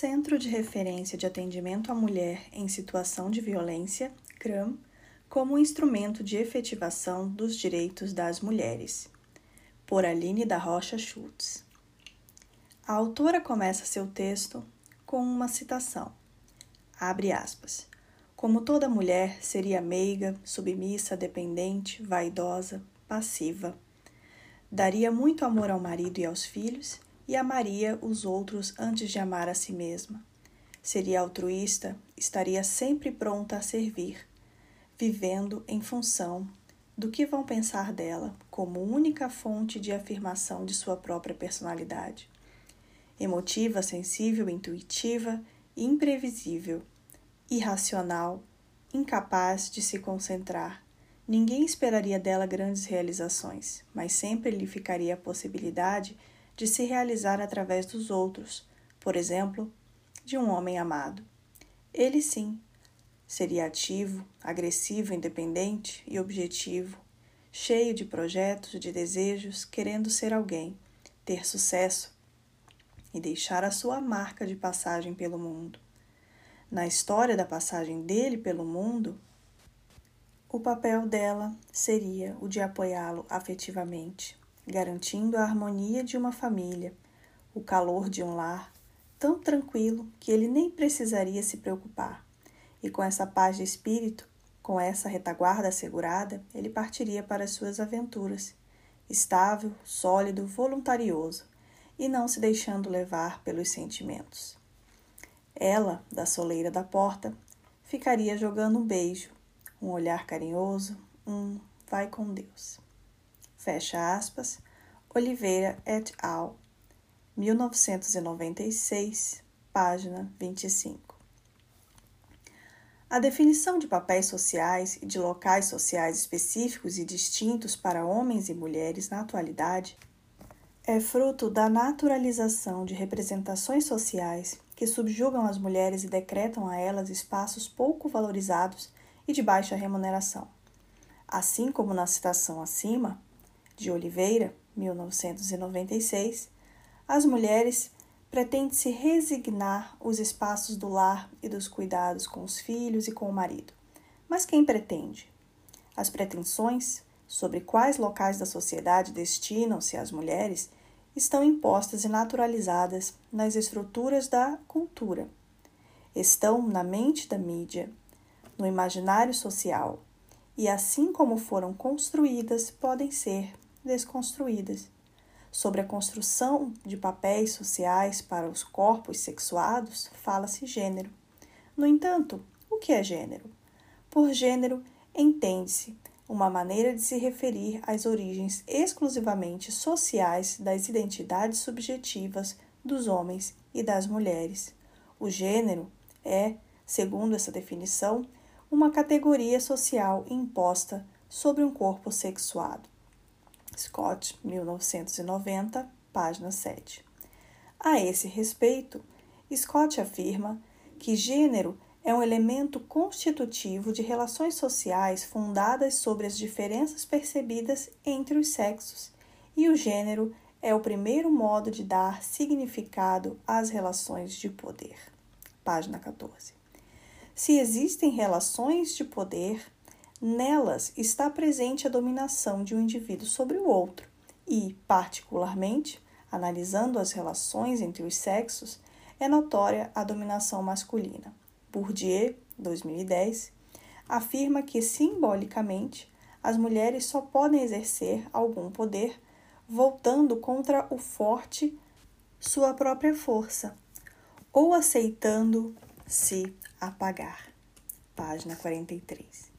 Centro de Referência de Atendimento à Mulher em Situação de Violência, CRAM, como instrumento de efetivação dos direitos das mulheres. Por Aline da Rocha Schultz. A autora começa seu texto com uma citação. Abre aspas. Como toda mulher, seria meiga, submissa, dependente, vaidosa, passiva. Daria muito amor ao marido e aos filhos e amaria os outros antes de amar a si mesma. Seria altruísta, estaria sempre pronta a servir, vivendo em função do que vão pensar dela como única fonte de afirmação de sua própria personalidade. Emotiva, sensível, intuitiva, imprevisível, irracional, incapaz de se concentrar. Ninguém esperaria dela grandes realizações, mas sempre lhe ficaria a possibilidade de se realizar através dos outros, por exemplo, de um homem amado. Ele sim seria ativo, agressivo, independente e objetivo, cheio de projetos, de desejos, querendo ser alguém, ter sucesso e deixar a sua marca de passagem pelo mundo. Na história da passagem dele pelo mundo, o papel dela seria o de apoiá-lo afetivamente, garantindo a harmonia de uma família, o calor de um lar, tão tranquilo que ele nem precisaria se preocupar. E com essa paz de espírito, com essa retaguarda assegurada, ele partiria para as suas aventuras, estável, sólido, voluntarioso, e não se deixando levar pelos sentimentos. Ela, da soleira da porta, ficaria jogando um beijo, um olhar carinhoso, um vai com Deus. Fecha aspas, Oliveira et al., 1996, página 25. A definição de papéis sociais e de locais sociais específicos e distintos para homens e mulheres na atualidade é fruto da naturalização de representações sociais que subjugam as mulheres e decretam a elas espaços pouco valorizados e de baixa remuneração. Assim como na citação acima, de Oliveira, 1996, as mulheres pretendem se resignar os espaços do lar e dos cuidados com os filhos e com o marido. Mas quem pretende? As pretensões sobre quais locais da sociedade destinam-se as mulheres estão impostas e naturalizadas nas estruturas da cultura. Estão na mente da mídia, no imaginário social, e assim como foram construídas, podem ser desconstruídas. Sobre a construção de papéis sociais para os corpos sexuados, fala-se gênero. No entanto, o que é gênero? Por gênero, entende-se uma maneira de se referir às origens exclusivamente sociais das identidades subjetivas dos homens e das mulheres. O gênero é, segundo essa definição, uma categoria social imposta sobre um corpo sexuado. Scott, 1990, página 7. A esse respeito, Scott afirma que gênero é um elemento constitutivo de relações sociais fundadas sobre as diferenças percebidas entre os sexos, e o gênero é o primeiro modo de dar significado às relações de poder. Página 14. Se existem relações de poder, Nelas está presente a dominação de um indivíduo sobre o outro e, particularmente, analisando as relações entre os sexos, é notória a dominação masculina. Bourdieu, 2010, afirma que simbolicamente as mulheres só podem exercer algum poder voltando contra o forte sua própria força ou aceitando se apagar. Página 43.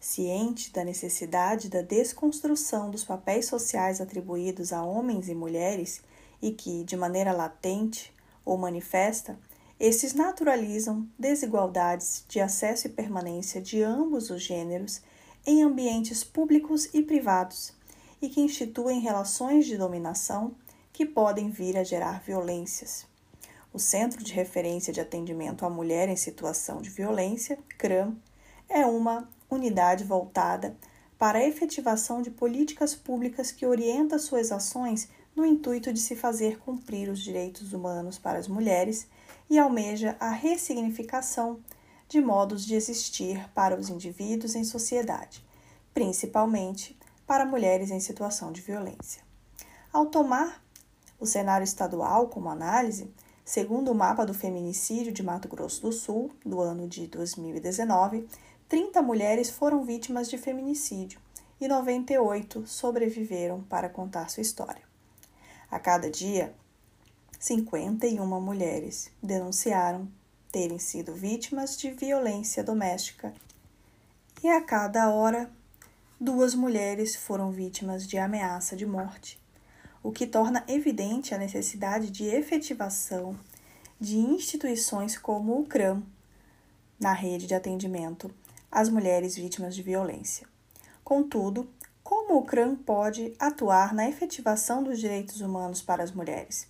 Ciente da necessidade da desconstrução dos papéis sociais atribuídos a homens e mulheres e que, de maneira latente ou manifesta, esses naturalizam desigualdades de acesso e permanência de ambos os gêneros em ambientes públicos e privados e que instituem relações de dominação que podem vir a gerar violências. O Centro de Referência de Atendimento à Mulher em Situação de Violência, CRAM, é uma unidade voltada para a efetivação de políticas públicas que orienta suas ações no intuito de se fazer cumprir os direitos humanos para as mulheres e almeja a ressignificação de modos de existir para os indivíduos em sociedade, principalmente para mulheres em situação de violência. Ao tomar o cenário estadual como análise, segundo o mapa do feminicídio de Mato Grosso do Sul, do ano de 2019, 30 mulheres foram vítimas de feminicídio e 98 sobreviveram para contar sua história. A cada dia, 51 mulheres denunciaram terem sido vítimas de violência doméstica e a cada hora, duas mulheres foram vítimas de ameaça de morte, o que torna evidente a necessidade de efetivação de instituições como o CRAM na rede de atendimento às mulheres vítimas de violência. Contudo, como o CRAM pode atuar na efetivação dos direitos humanos para as mulheres?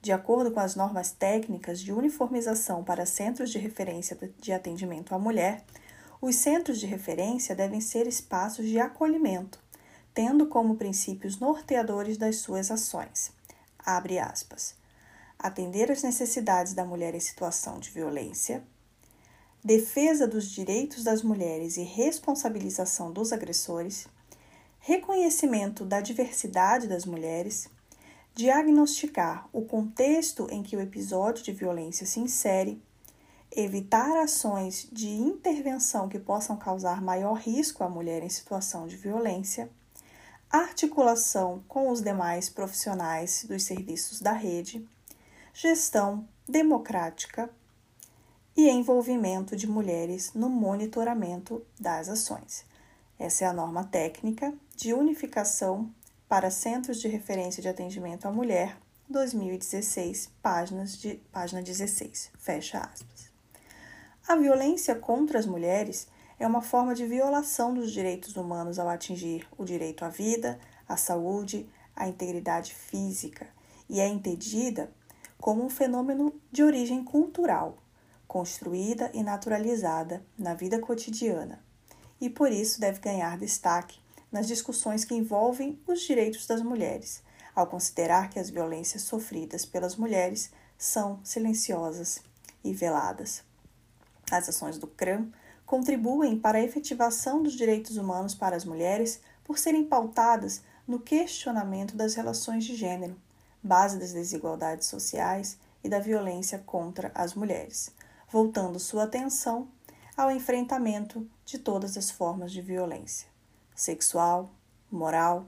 De acordo com as normas técnicas de uniformização para centros de referência de atendimento à mulher, os centros de referência devem ser espaços de acolhimento, tendo como princípios norteadores das suas ações. Abre aspas. Atender às necessidades da mulher em situação de violência, defesa dos direitos das mulheres e responsabilização dos agressores, reconhecimento da diversidade das mulheres, diagnosticar o contexto em que o episódio de violência se insere, evitar ações de intervenção que possam causar maior risco à mulher em situação de violência, articulação com os demais profissionais dos serviços da rede, gestão democrática e envolvimento de mulheres no monitoramento das ações. Essa é a norma técnica de unificação para Centros de Referência de Atendimento à Mulher, 2016, páginas de, página 16. Fecha aspas. A violência contra as mulheres é uma forma de violação dos direitos humanos ao atingir o direito à vida, à saúde, à integridade física e é entendida como um fenômeno de origem cultural construída e naturalizada na vida cotidiana, e por isso deve ganhar destaque nas discussões que envolvem os direitos das mulheres, ao considerar que as violências sofridas pelas mulheres são silenciosas e veladas. As ações do CRAM contribuem para a efetivação dos direitos humanos para as mulheres por serem pautadas no questionamento das relações de gênero, base das desigualdades sociais e da violência contra as mulheres, voltando sua atenção ao enfrentamento de todas as formas de violência sexual, moral,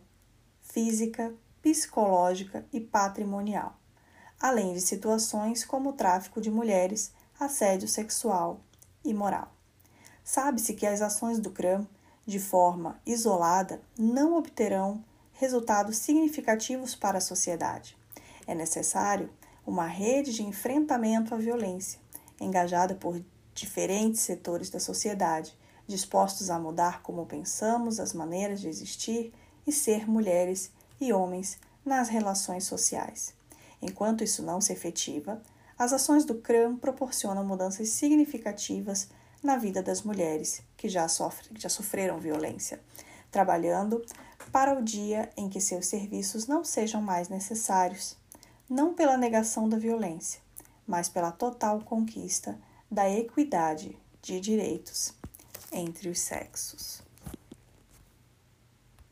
física, psicológica e patrimonial, além de situações como o tráfico de mulheres, assédio sexual e moral. Sabe-se que as ações do CRAM, de forma isolada, não obterão resultados significativos para a sociedade. É necessário uma rede de enfrentamento à violência, engajada por diferentes setores da sociedade, dispostos a mudar como pensamos, as maneiras de existir e ser mulheres e homens nas relações sociais. Enquanto isso não se efetiva, as ações do CRAM proporcionam mudanças significativas na vida das mulheres que já, sofrem, já sofreram violência, trabalhando para o dia em que seus serviços não sejam mais necessários, não pela negação da violência, mas pela total conquista da equidade de direitos entre os sexos.